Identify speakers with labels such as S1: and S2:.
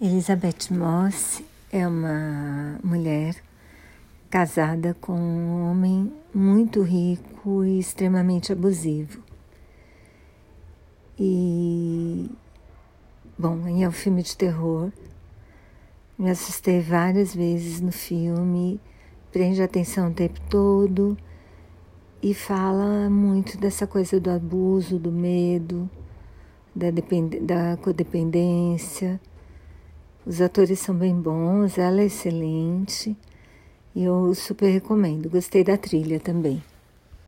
S1: Elizabeth Moss é uma mulher casada com um homem muito rico e extremamente abusivo. E, bom, é um filme de terror. Me assustei várias vezes no filme, prende a atenção o tempo todo e fala muito dessa coisa do abuso, do medo, da, da codependência os atores são bem bons, ela é excelente e eu super recomendo. Gostei da trilha também.